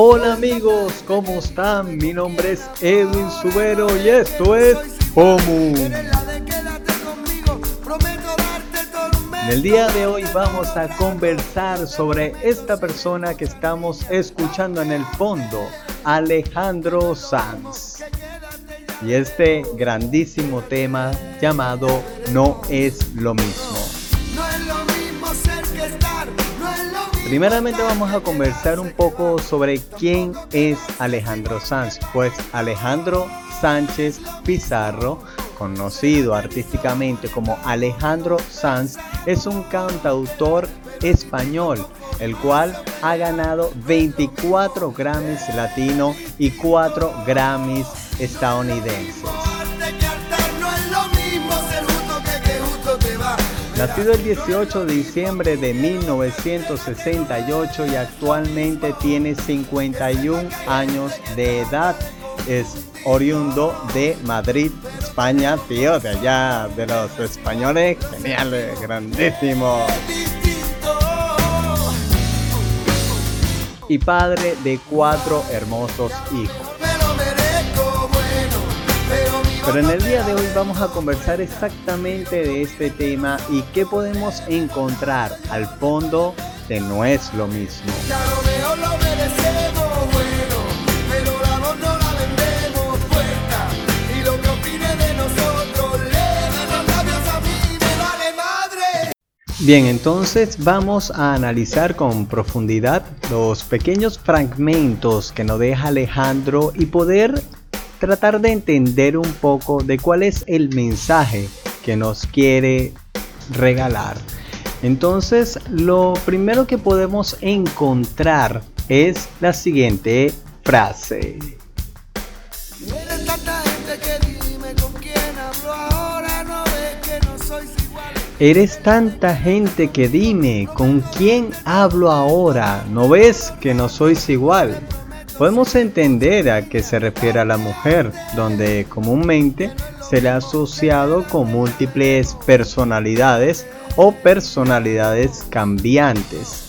Hola amigos, ¿cómo están? Mi nombre es Edwin Subero y esto es POMU. En el día de hoy vamos a conversar sobre esta persona que estamos escuchando en el fondo, Alejandro Sanz. Y este grandísimo tema llamado No es lo mismo. Primeramente vamos a conversar un poco sobre quién es Alejandro Sanz. Pues Alejandro Sánchez Pizarro, conocido artísticamente como Alejandro Sanz, es un cantautor español, el cual ha ganado 24 Grammys latino y 4 Grammys estadounidenses. Nacido el 18 de diciembre de 1968 y actualmente tiene 51 años de edad. Es oriundo de Madrid, España, tío, de allá, de los españoles, genial, grandísimo. Y padre de cuatro hermosos hijos. Pero en el día de hoy vamos a conversar exactamente de este tema y qué podemos encontrar al fondo de No es lo mismo. Bien, entonces vamos a analizar con profundidad los pequeños fragmentos que nos deja Alejandro y poder tratar de entender un poco de cuál es el mensaje que nos quiere regalar. Entonces, lo primero que podemos encontrar es la siguiente frase. Eres tanta gente que dime con quién hablo ahora, ¿no ves que no sois igual? Podemos entender a qué se refiere a la mujer, donde comúnmente se le ha asociado con múltiples personalidades o personalidades cambiantes.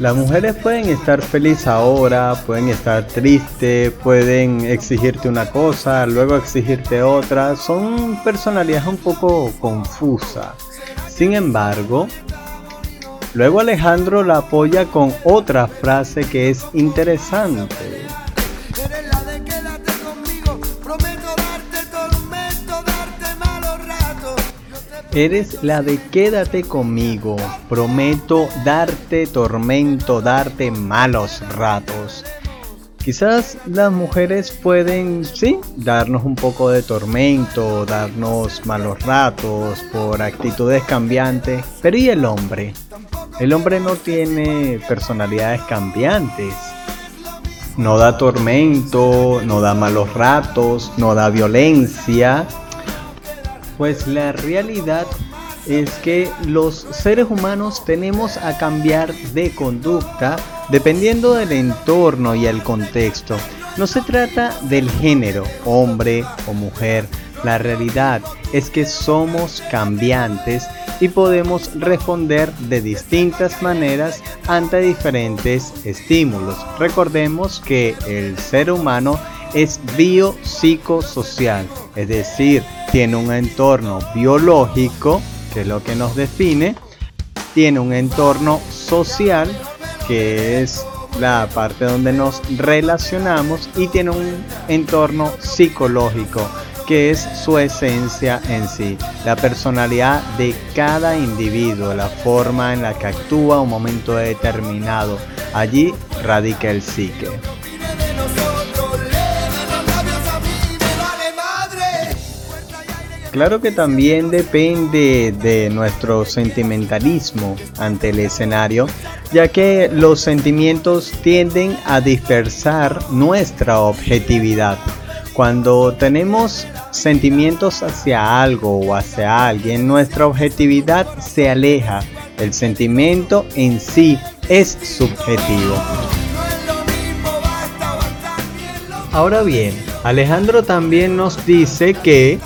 Las mujeres pueden estar felices ahora, pueden estar tristes, pueden exigirte una cosa, luego exigirte otra. Son personalidades un poco confusas. Sin embargo, Luego Alejandro la apoya con otra frase que es interesante. Eres la de quédate conmigo, prometo darte tormento, darte malos ratos. Quizás las mujeres pueden, sí, darnos un poco de tormento, darnos malos ratos por actitudes cambiantes, pero ¿y el hombre? El hombre no tiene personalidades cambiantes. No da tormento, no da malos ratos, no da violencia. Pues la realidad es que los seres humanos tenemos a cambiar de conducta dependiendo del entorno y el contexto. No se trata del género, hombre o mujer. La realidad es que somos cambiantes y podemos responder de distintas maneras ante diferentes estímulos. Recordemos que el ser humano es biopsicosocial, es decir, tiene un entorno biológico, que es lo que nos define, tiene un entorno social, que es la parte donde nos relacionamos, y tiene un entorno psicológico, que es su esencia en sí, la personalidad de cada individuo, la forma en la que actúa un momento determinado. Allí radica el psique. Claro que también depende de nuestro sentimentalismo ante el escenario, ya que los sentimientos tienden a dispersar nuestra objetividad. Cuando tenemos sentimientos hacia algo o hacia alguien, nuestra objetividad se aleja. El sentimiento en sí es subjetivo. Ahora bien, Alejandro también nos dice que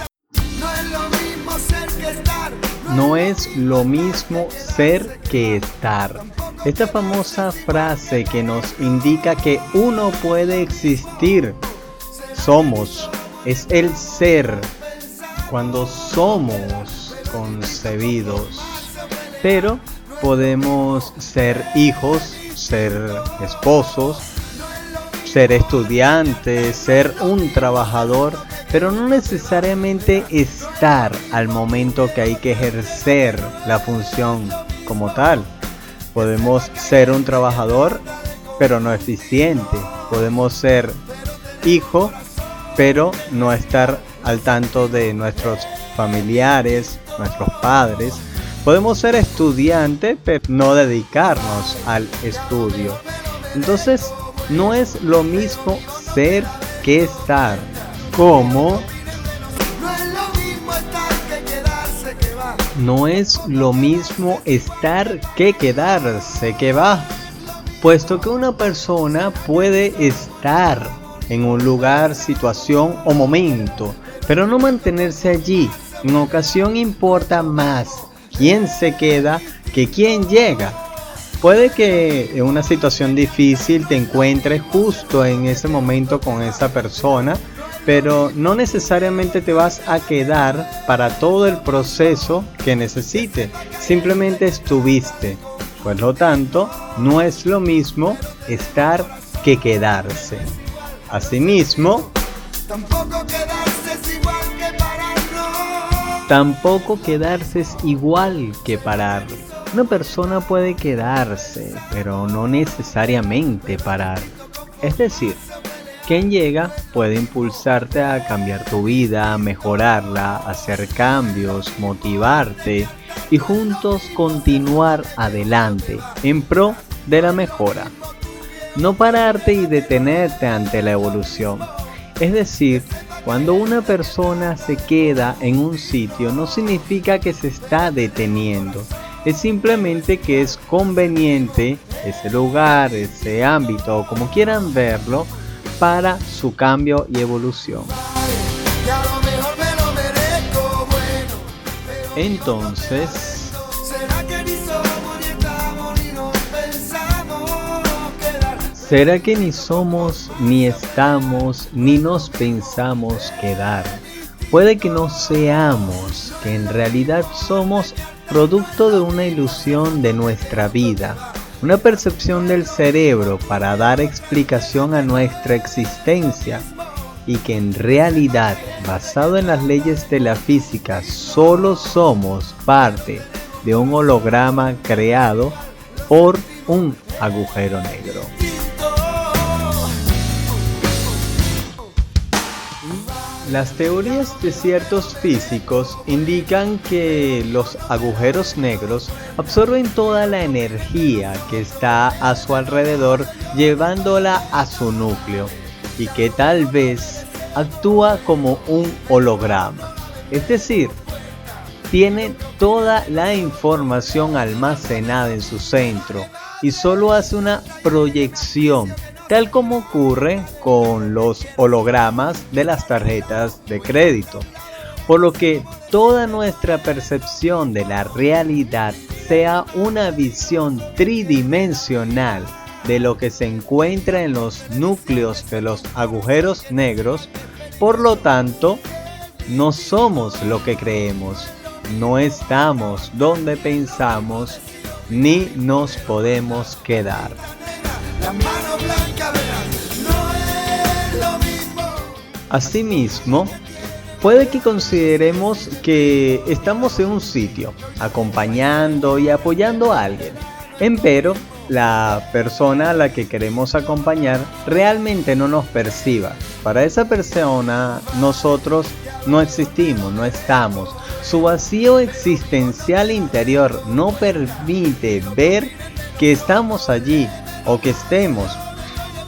no es lo mismo ser que estar. Esta famosa frase que nos indica que uno puede existir, somos, es el ser, cuando somos concebidos. Pero podemos ser hijos, ser esposos, ser estudiantes, ser un trabajador, pero no necesariamente estar al momento que hay que ejercer la función como tal. Podemos ser un trabajador, pero no eficiente. Podemos ser hijo, pero no estar al tanto de nuestros familiares, nuestros padres. Podemos ser estudiante, pero no dedicarnos al estudio. Entonces, no es lo mismo ser que estar. Como no es lo mismo estar que quedarse que va, puesto que una persona puede estar en un lugar, situación o momento, pero no mantenerse allí. En ocasión importa más quién se queda que quién llega. Puede que en una situación difícil te encuentres justo en ese momento con esa persona, pero no necesariamente te vas a quedar para todo el proceso que necesite. Simplemente estuviste. Por lo tanto, no es lo mismo estar que quedarse. Asimismo, tampoco quedarse es igual que parar. Tampoco quedarse es igual que parar. Una persona puede quedarse, pero no necesariamente parar. Es decir, quien llega puede impulsarte a cambiar tu vida, mejorarla, hacer cambios, motivarte y juntos continuar adelante en pro de la mejora. No pararte y detenerte ante la evolución. Es decir, cuando una persona se queda en un sitio no significa que se está deteniendo, es simplemente que es conveniente ese lugar, ese ámbito, o como quieran verlo, para su cambio y evolución. Entonces, ¿será que ni somos, ni estamos, ni nos pensamos quedar? Puede que no seamos, que en realidad somos producto de una ilusión de nuestra vida, una percepción del cerebro para dar explicación a nuestra existencia y que en realidad, basado en las leyes de la física, solo somos parte de un holograma creado por un agujero negro. Las teorías de ciertos físicos indican que los agujeros negros absorben toda la energía que está a su alrededor llevándola a su núcleo y que tal vez actúa como un holograma. Es decir, tiene toda la información almacenada en su centro y solo hace una proyección tal como ocurre con los hologramas de las tarjetas de crédito. Por lo que toda nuestra percepción de la realidad sea una visión tridimensional de lo que se encuentra en los núcleos de los agujeros negros, por lo tanto, no somos lo que creemos, no estamos donde pensamos, ni nos podemos quedar. Asimismo, puede que consideremos que estamos en un sitio, acompañando y apoyando a alguien. Empero, la persona a la que queremos acompañar realmente no nos perciba. Para esa persona nosotros no existimos, no estamos. Su vacío existencial interior no permite ver que estamos allí o que estemos.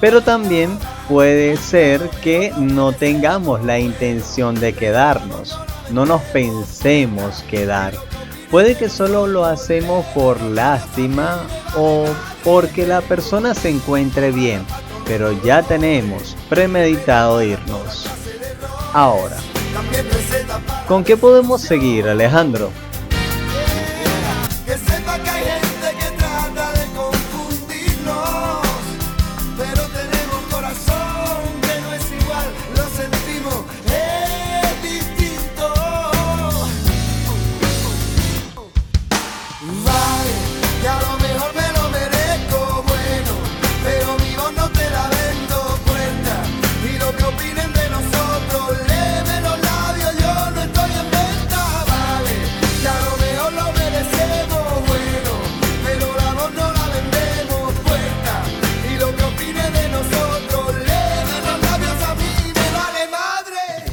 Pero también puede ser que no tengamos la intención de quedarnos, no nos pensemos quedar. Puede que solo lo hacemos por lástima o porque la persona se encuentre bien, pero ya tenemos premeditado irnos. Ahora, ¿con qué podemos seguir Alejandro?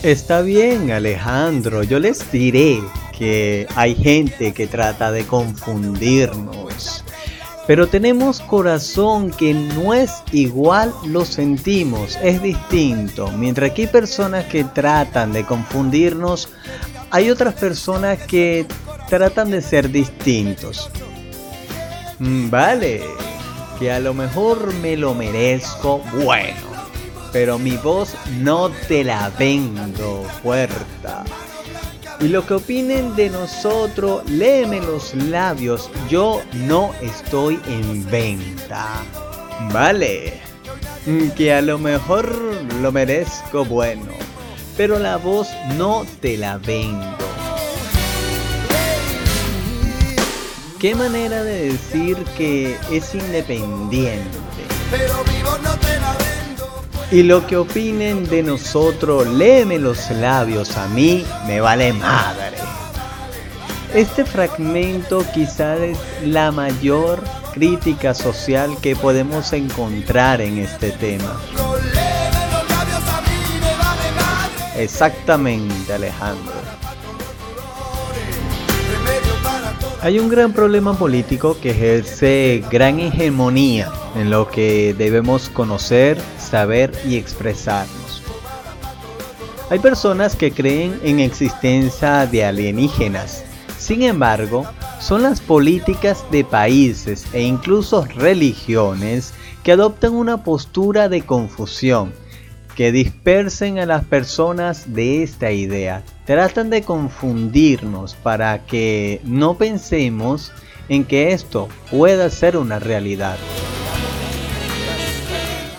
Está bien, Alejandro. Yo les diré que hay gente que trata de confundirnos. Pero tenemos corazón que no es igual, lo sentimos, es distinto. Mientras que hay personas que tratan de confundirnos, hay otras personas que tratan de ser distintos. Mm, vale, que a lo mejor me lo merezco, bueno, pero mi voz no te la vendo, puerta. Y lo que opinen de nosotros, léeme los labios, yo no estoy en venta. Vale, que a lo mejor lo merezco bueno, pero la voz no te la vendo. Qué manera de decir que es independiente. Pero vivo no y lo que opinen de nosotros, léeme los labios, a mí me vale madre. Este fragmento quizás es la mayor crítica social que podemos encontrar en este tema. Exactamente, Alejandro. Hay un gran problema político que ejerce gran hegemonía en lo que debemos conocer, saber y expresarnos. Hay personas que creen en existencia de alienígenas. Sin embargo, son las políticas de países e incluso religiones que adoptan una postura de confusión, que dispersen a las personas de esta idea. Tratan de confundirnos para que no pensemos en que esto pueda ser una realidad.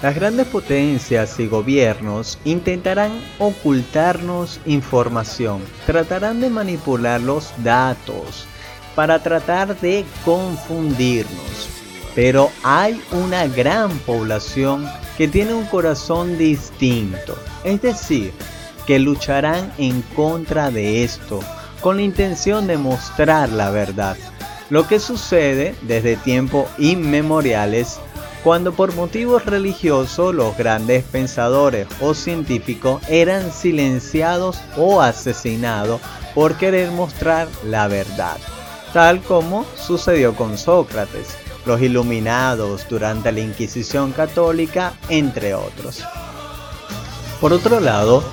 Las grandes potencias y gobiernos intentarán ocultarnos información, tratarán de manipular los datos para tratar de confundirnos. Pero hay una gran población que tiene un corazón distinto, es decir, que lucharán en contra de esto, con la intención de mostrar la verdad. Lo que sucede desde tiempos inmemoriales cuando por motivos religiosos los grandes pensadores o científicos eran silenciados o asesinados por querer mostrar la verdad, tal como sucedió con Sócrates, los iluminados durante la Inquisición católica, entre otros. Por otro lado,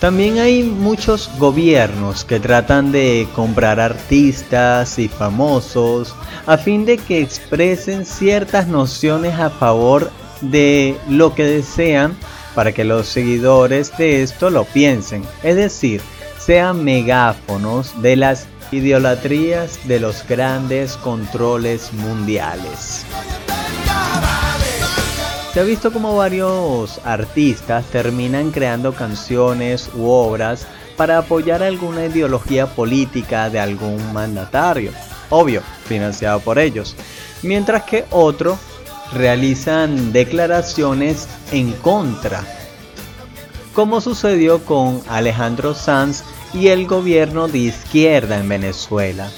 también hay muchos gobiernos que tratan de comprar artistas y famosos a fin de que expresen ciertas nociones a favor de lo que desean para que los seguidores de esto lo piensen, es decir, sean megáfonos de las idolatrías de los grandes controles mundiales. Se ha visto como varios artistas terminan creando canciones u obras para apoyar alguna ideología política de algún mandatario, obvio, financiado por ellos, mientras que otros realizan declaraciones en contra, como sucedió con Alejandro Sanz y el gobierno de izquierda en Venezuela.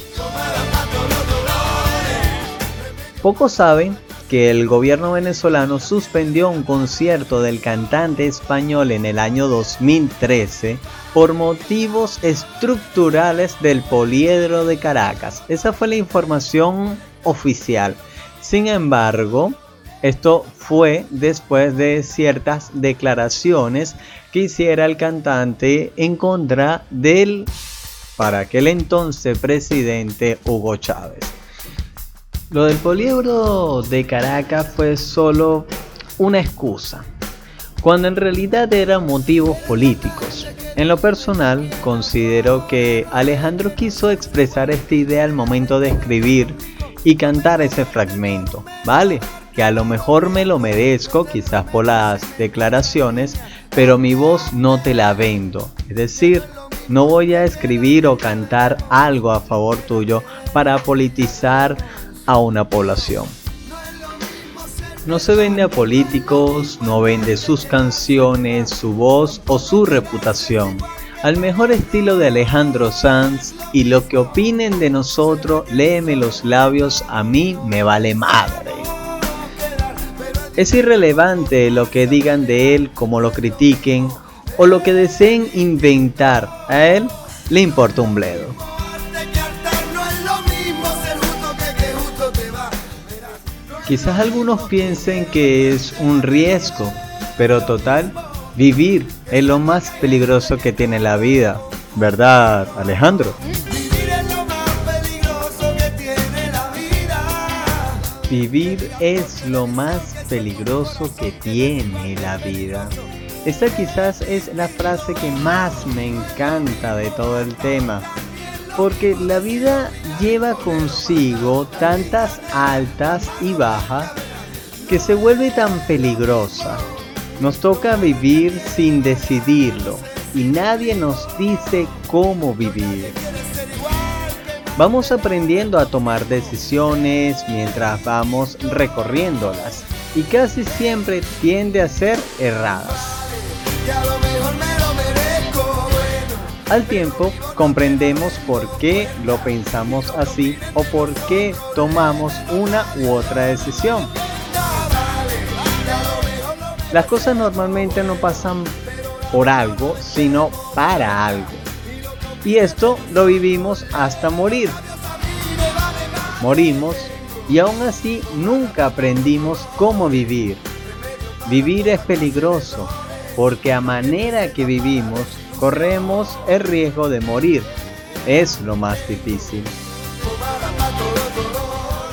Pocos saben que el gobierno venezolano suspendió un concierto del cantante español en el año 2013 por motivos estructurales del poliedro de Caracas. Esa fue la información oficial. Sin embargo, esto fue después de ciertas declaraciones que hiciera el cantante en contra del, para aquel entonces, presidente Hugo Chávez. Lo del poliedro de Caracas fue solo una excusa, cuando en realidad eran motivos políticos. En lo personal, considero que Alejandro quiso expresar esta idea al momento de escribir y cantar ese fragmento, ¿vale? Que a lo mejor me lo merezco, quizás por las declaraciones, pero mi voz no te la vendo. Es decir, no voy a escribir o cantar algo a favor tuyo para politizar a una población. No se vende a políticos, no vende sus canciones, su voz o su reputación. Al mejor estilo de Alejandro Sanz y lo que opinen de nosotros, léeme los labios, a mí me vale madre. Es irrelevante lo que digan de él, como lo critiquen o lo que deseen inventar, a él le importa un bledo. Quizás algunos piensen que es un riesgo, pero total, vivir es lo más peligroso que tiene la vida, ¿verdad Alejandro? Vivir es lo más peligroso que tiene la vida. Esta quizás es la frase que más me encanta de todo el tema, porque la vida lleva consigo tantas altas y bajas que se vuelve tan peligrosa. Nos toca vivir sin decidirlo y nadie nos dice cómo vivir. Vamos aprendiendo a tomar decisiones mientras vamos recorriéndolas y casi siempre tiende a ser erradas. Al tiempo comprendemos por qué lo pensamos así o por qué tomamos una u otra decisión. Las cosas normalmente no pasan por algo, sino para algo. Y esto lo vivimos hasta morir. Morimos y aún así nunca aprendimos cómo vivir. Vivir es peligroso porque a manera que vivimos corremos el riesgo de morir. Es lo más difícil.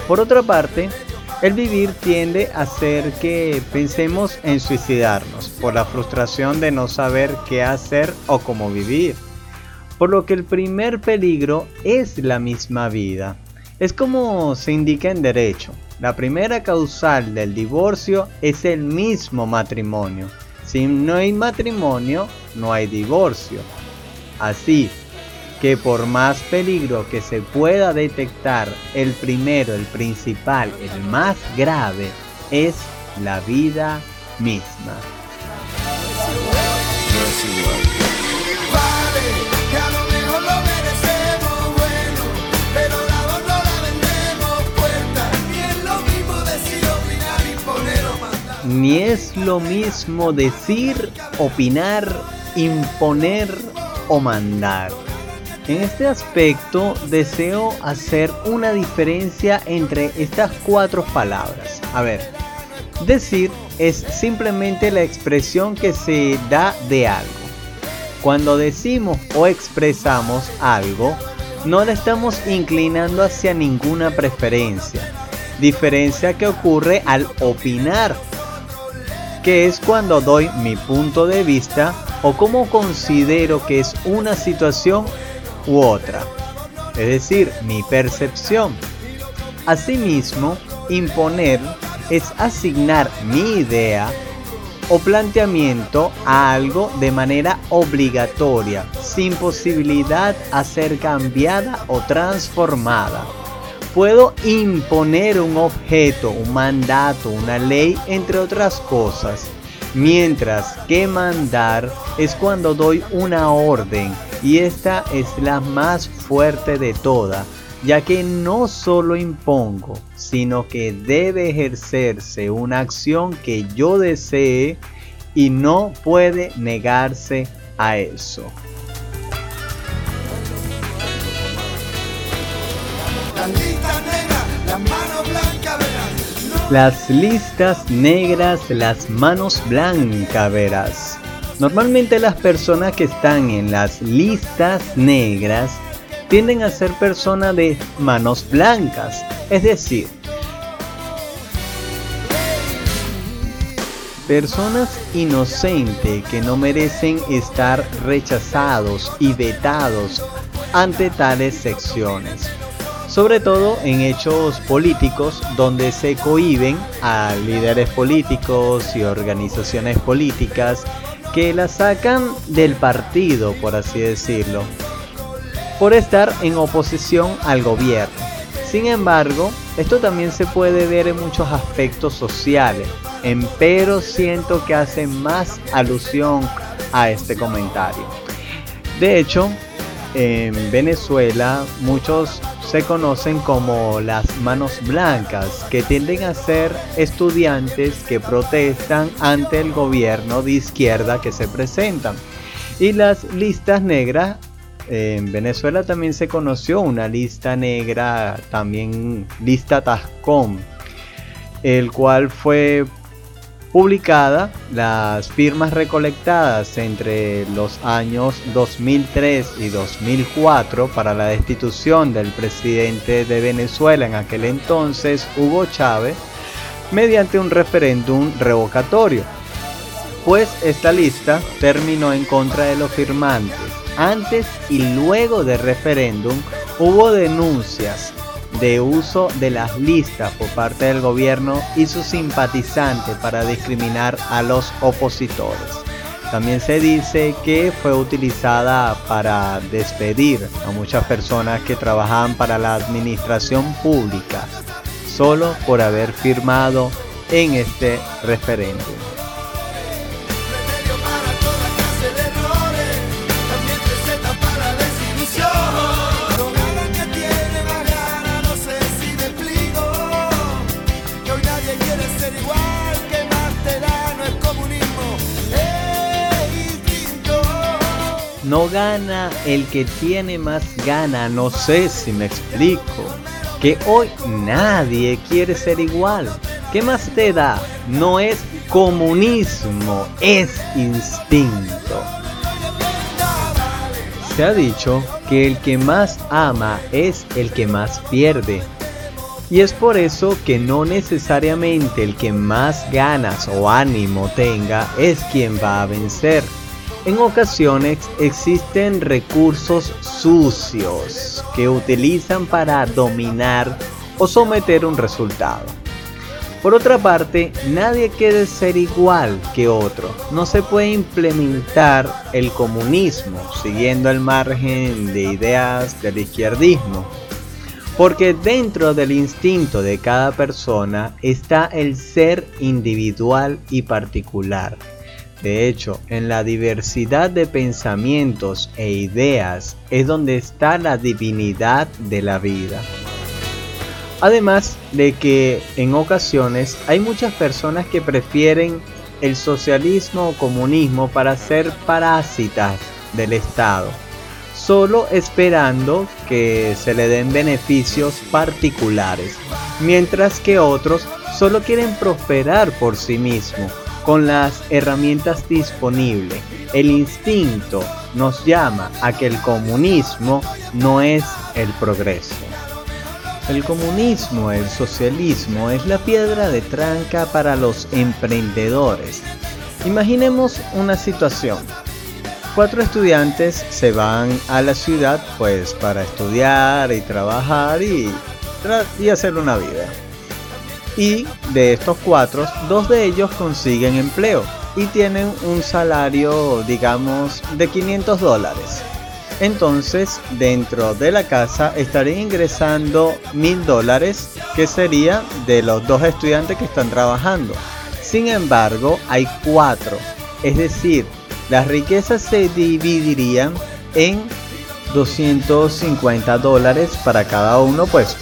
Por otra parte, el vivir tiende a hacer que pensemos en suicidarnos por la frustración de no saber qué hacer o cómo vivir por lo que el primer peligro es la misma vida. Es como se indica en derecho, la primera causal del divorcio es el mismo matrimonio. Si no hay matrimonio, no hay divorcio. Así que por más peligro que se pueda detectar, el primero, el principal, el más grave, es la vida misma. Ni es lo mismo decir, opinar, imponer o mandar. En este aspecto deseo hacer una diferencia entre estas cuatro palabras. A ver, decir es simplemente la expresión que se da de algo. Cuando decimos o expresamos algo, no le estamos inclinando hacia ninguna preferencia. Diferencia que ocurre al opinar que es cuando doy mi punto de vista o cómo considero que es una situación u otra, es decir, mi percepción. Asimismo, imponer es asignar mi idea o planteamiento a algo de manera obligatoria, sin posibilidad a ser cambiada o transformada. Puedo imponer un objeto, un mandato, una ley, entre otras cosas. Mientras que mandar es cuando doy una orden y esta es la más fuerte de todas, ya que no solo impongo, sino que debe ejercerse una acción que yo desee y no puede negarse a eso. Las listas negras, las manos blancas, verás. Normalmente las personas que están en las listas negras tienden a ser personas de manos blancas, es decir, personas inocentes que no merecen estar rechazados y vetados ante tales secciones sobre todo en hechos políticos donde se cohiben a líderes políticos y organizaciones políticas que la sacan del partido, por así decirlo, por estar en oposición al gobierno. Sin embargo, esto también se puede ver en muchos aspectos sociales, pero siento que hace más alusión a este comentario. De hecho, en Venezuela muchos se conocen como las manos blancas, que tienden a ser estudiantes que protestan ante el gobierno de izquierda que se presentan. Y las listas negras, en Venezuela también se conoció una lista negra, también lista Tascom, el cual fue publicada las firmas recolectadas entre los años 2003 y 2004 para la destitución del presidente de Venezuela en aquel entonces, Hugo Chávez, mediante un referéndum revocatorio. Pues esta lista terminó en contra de los firmantes. Antes y luego del referéndum hubo denuncias de uso de las listas por parte del gobierno y sus simpatizantes para discriminar a los opositores. También se dice que fue utilizada para despedir a muchas personas que trabajaban para la administración pública solo por haber firmado en este referéndum. No gana el que tiene más gana, no sé si me explico. Que hoy nadie quiere ser igual. ¿Qué más te da? No es comunismo, es instinto. Se ha dicho que el que más ama es el que más pierde. Y es por eso que no necesariamente el que más ganas o ánimo tenga es quien va a vencer en ocasiones existen recursos sucios que utilizan para dominar o someter un resultado. Por otra parte, nadie quiere ser igual que otro. No se puede implementar el comunismo siguiendo el margen de ideas del izquierdismo. Porque dentro del instinto de cada persona está el ser individual y particular de hecho, en la diversidad de pensamientos e ideas es donde está la divinidad de la vida. Además de que en ocasiones hay muchas personas que prefieren el socialismo o comunismo para ser parásitas del Estado, solo esperando que se le den beneficios particulares, mientras que otros solo quieren prosperar por sí mismos con las herramientas disponibles. El instinto nos llama a que el comunismo no es el progreso. El comunismo, el socialismo es la piedra de tranca para los emprendedores. Imaginemos una situación. Cuatro estudiantes se van a la ciudad pues para estudiar y trabajar y, y hacer una vida y de estos cuatro, dos de ellos consiguen empleo y tienen un salario, digamos, de 500 dólares. Entonces, dentro de la casa estarían ingresando mil dólares, que sería de los dos estudiantes que están trabajando. Sin embargo, hay cuatro, es decir, las riquezas se dividirían en 250 dólares para cada uno, pues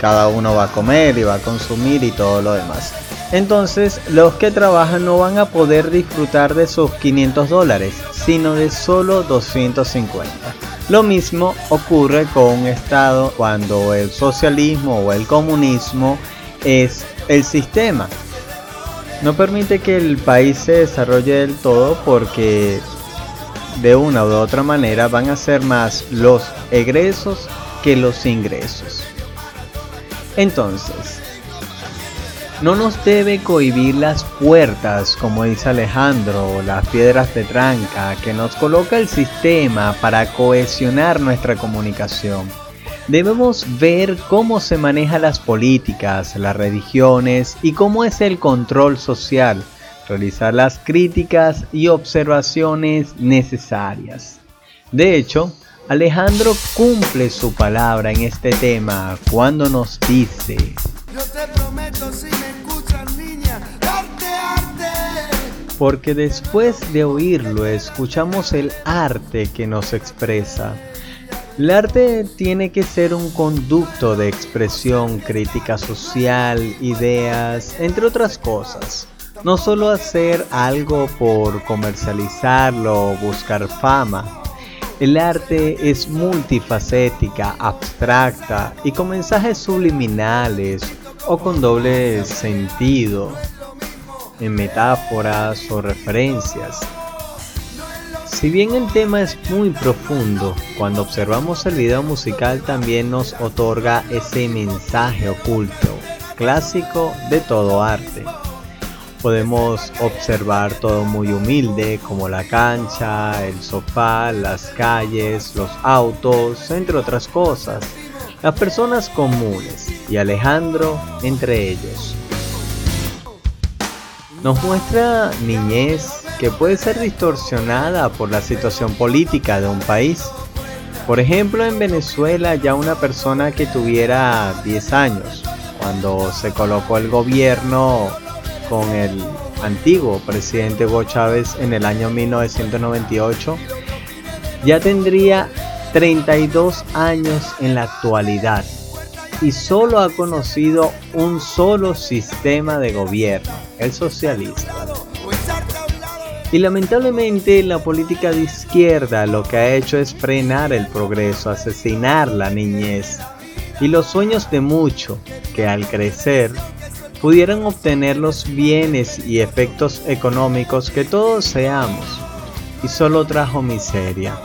cada uno va a comer y va a consumir y todo lo demás. Entonces los que trabajan no van a poder disfrutar de sus 500 dólares, sino de solo 250. Lo mismo ocurre con un Estado cuando el socialismo o el comunismo es el sistema. No permite que el país se desarrolle del todo porque de una u otra manera van a ser más los egresos que los ingresos. Entonces, no nos debe cohibir las puertas, como dice Alejandro, las piedras de tranca que nos coloca el sistema para cohesionar nuestra comunicación. Debemos ver cómo se manejan las políticas, las religiones y cómo es el control social, realizar las críticas y observaciones necesarias. De hecho, Alejandro cumple su palabra en este tema cuando nos dice, Yo te prometo si me escuchan niña, arte, arte. Porque después de oírlo escuchamos el arte que nos expresa. El arte tiene que ser un conducto de expresión, crítica social, ideas, entre otras cosas. no solo hacer algo por comercializarlo o buscar fama. El arte es multifacética, abstracta y con mensajes subliminales o con doble sentido, en metáforas o referencias. Si bien el tema es muy profundo, cuando observamos el video musical también nos otorga ese mensaje oculto, clásico de todo arte. Podemos observar todo muy humilde, como la cancha, el sofá, las calles, los autos, entre otras cosas, las personas comunes y Alejandro entre ellos. Nos muestra niñez que puede ser distorsionada por la situación política de un país. Por ejemplo, en Venezuela ya una persona que tuviera 10 años, cuando se colocó el gobierno con el antiguo presidente Hugo Chávez en el año 1998, ya tendría 32 años en la actualidad y solo ha conocido un solo sistema de gobierno, el socialista. Y lamentablemente la política de izquierda lo que ha hecho es frenar el progreso, asesinar la niñez y los sueños de muchos que al crecer pudieran obtener los bienes y efectos económicos que todos seamos. Y solo trajo miseria,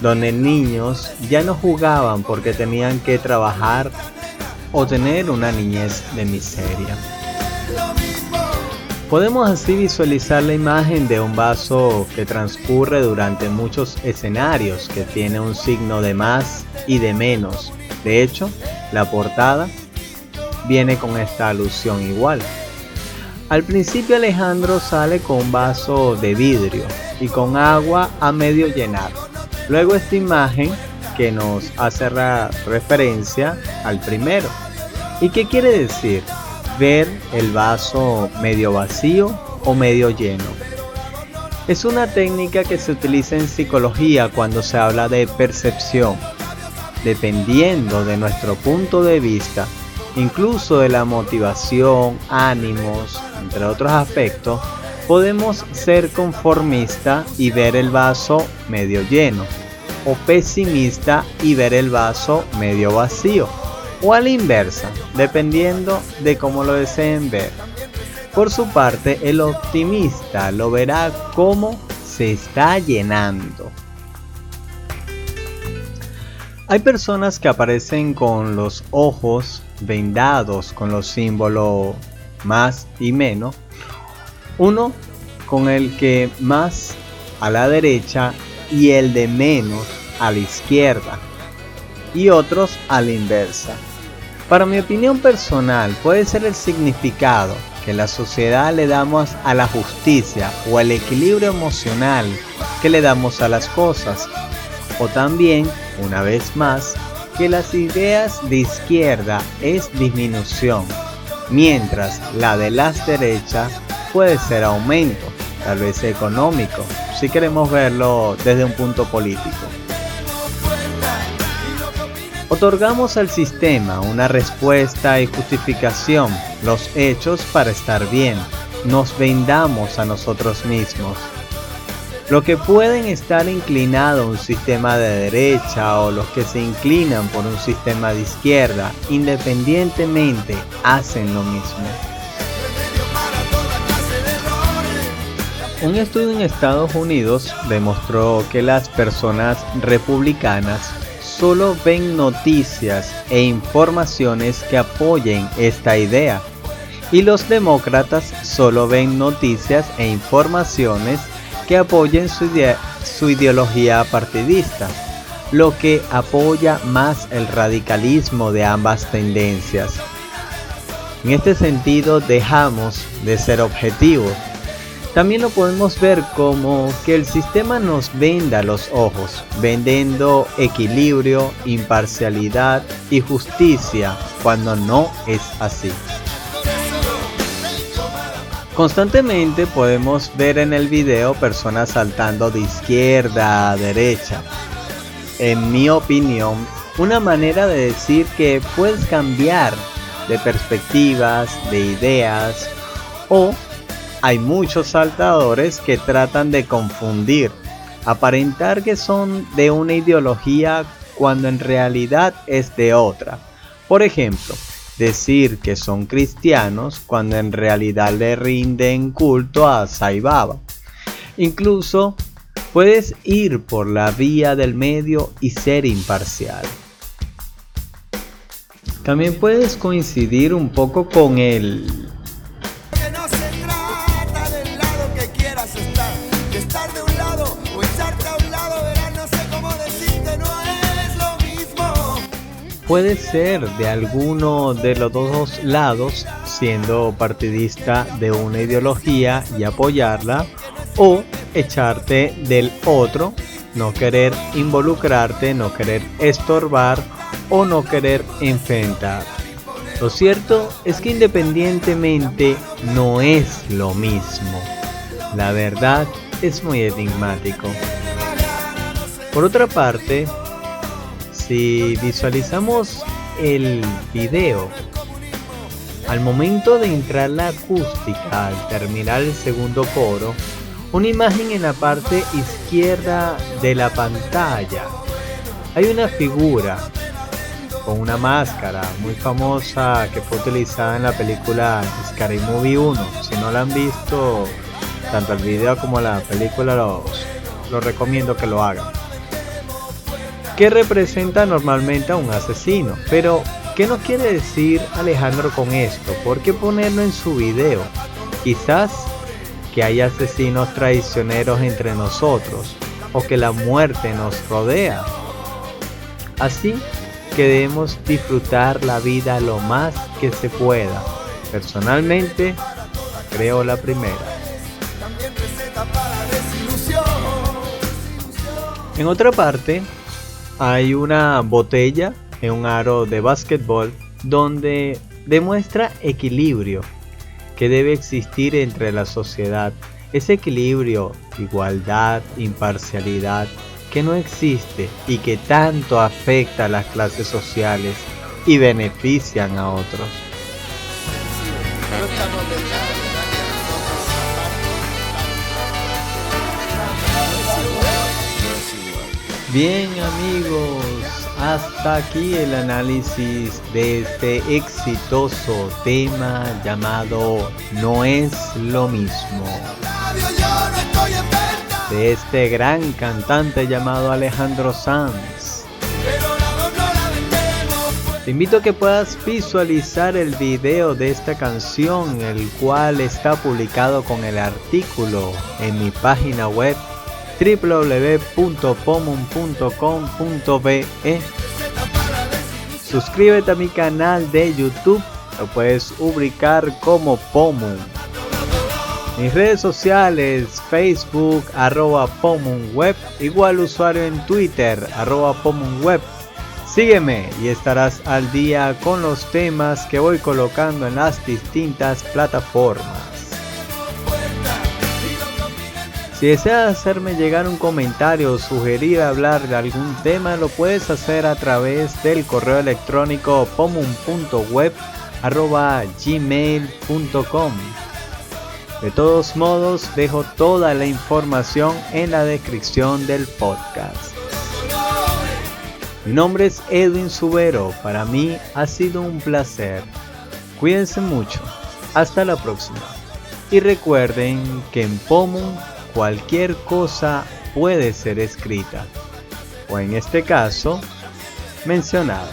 donde niños ya no jugaban porque tenían que trabajar o tener una niñez de miseria. Podemos así visualizar la imagen de un vaso que transcurre durante muchos escenarios, que tiene un signo de más y de menos. De hecho, la portada viene con esta alusión igual. Al principio Alejandro sale con un vaso de vidrio y con agua a medio llenar. Luego esta imagen que nos hace referencia al primero. ¿Y qué quiere decir? ver el vaso medio vacío o medio lleno. Es una técnica que se utiliza en psicología cuando se habla de percepción. Dependiendo de nuestro punto de vista, incluso de la motivación, ánimos, entre otros aspectos, podemos ser conformista y ver el vaso medio lleno, o pesimista y ver el vaso medio vacío o a la inversa, dependiendo de cómo lo deseen ver. Por su parte, el optimista lo verá como se está llenando. Hay personas que aparecen con los ojos vendados con los símbolos más y menos. Uno con el que más a la derecha y el de menos a la izquierda. Y otros a la inversa. Para mi opinión personal, puede ser el significado que la sociedad le damos a la justicia o el equilibrio emocional que le damos a las cosas. O también, una vez más, que las ideas de izquierda es disminución, mientras la de las derechas puede ser aumento, tal vez económico, si queremos verlo desde un punto político. Otorgamos al sistema una respuesta y justificación, los hechos para estar bien. Nos vendamos a nosotros mismos. Lo que pueden estar inclinado a un sistema de derecha o los que se inclinan por un sistema de izquierda, independientemente, hacen lo mismo. Un estudio en Estados Unidos demostró que las personas republicanas solo ven noticias e informaciones que apoyen esta idea. Y los demócratas solo ven noticias e informaciones que apoyen su, su ideología partidista, lo que apoya más el radicalismo de ambas tendencias. En este sentido dejamos de ser objetivos también lo podemos ver como que el sistema nos venda los ojos, vendiendo equilibrio, imparcialidad y justicia cuando no es así. Constantemente podemos ver en el video personas saltando de izquierda a derecha. En mi opinión, una manera de decir que puedes cambiar de perspectivas, de ideas o hay muchos saltadores que tratan de confundir, aparentar que son de una ideología cuando en realidad es de otra. Por ejemplo, decir que son cristianos cuando en realidad le rinden culto a Saibaba. Incluso puedes ir por la vía del medio y ser imparcial. También puedes coincidir un poco con el puede ser de alguno de los dos lados, siendo partidista de una ideología y apoyarla, o echarte del otro, no querer involucrarte, no querer estorbar o no querer enfrentar. Lo cierto es que independientemente no es lo mismo. La verdad es muy enigmático. Por otra parte, si visualizamos el video, al momento de entrar la acústica al terminar el segundo coro, una imagen en la parte izquierda de la pantalla. Hay una figura con una máscara muy famosa que fue utilizada en la película Scary Movie 1. Si no la han visto, tanto el video como la película los, los recomiendo que lo hagan que representa normalmente a un asesino. Pero, ¿qué nos quiere decir Alejandro con esto? ¿Por qué ponerlo en su video? Quizás que hay asesinos traicioneros entre nosotros o que la muerte nos rodea. Así que debemos disfrutar la vida lo más que se pueda. Personalmente, creo la primera. En otra parte, hay una botella en un aro de básquetbol donde demuestra equilibrio que debe existir entre la sociedad. Ese equilibrio, igualdad, imparcialidad, que no existe y que tanto afecta a las clases sociales y benefician a otros. Bien amigos, hasta aquí el análisis de este exitoso tema llamado No es lo mismo. De este gran cantante llamado Alejandro Sanz. Te invito a que puedas visualizar el video de esta canción, el cual está publicado con el artículo en mi página web www.pomum.com.be Suscríbete a mi canal de YouTube, lo puedes ubicar como Pomum. Mis redes sociales, Facebook, arroba Web, igual usuario en Twitter, arroba Web. Sígueme y estarás al día con los temas que voy colocando en las distintas plataformas. Si deseas hacerme llegar un comentario o sugerir hablar de algún tema, lo puedes hacer a través del correo electrónico pomum.web.gmail.com. De todos modos, dejo toda la información en la descripción del podcast. Mi nombre es Edwin Subero. Para mí ha sido un placer. Cuídense mucho. Hasta la próxima. Y recuerden que en Pomum cualquier cosa puede ser escrita, o en este caso, mencionada.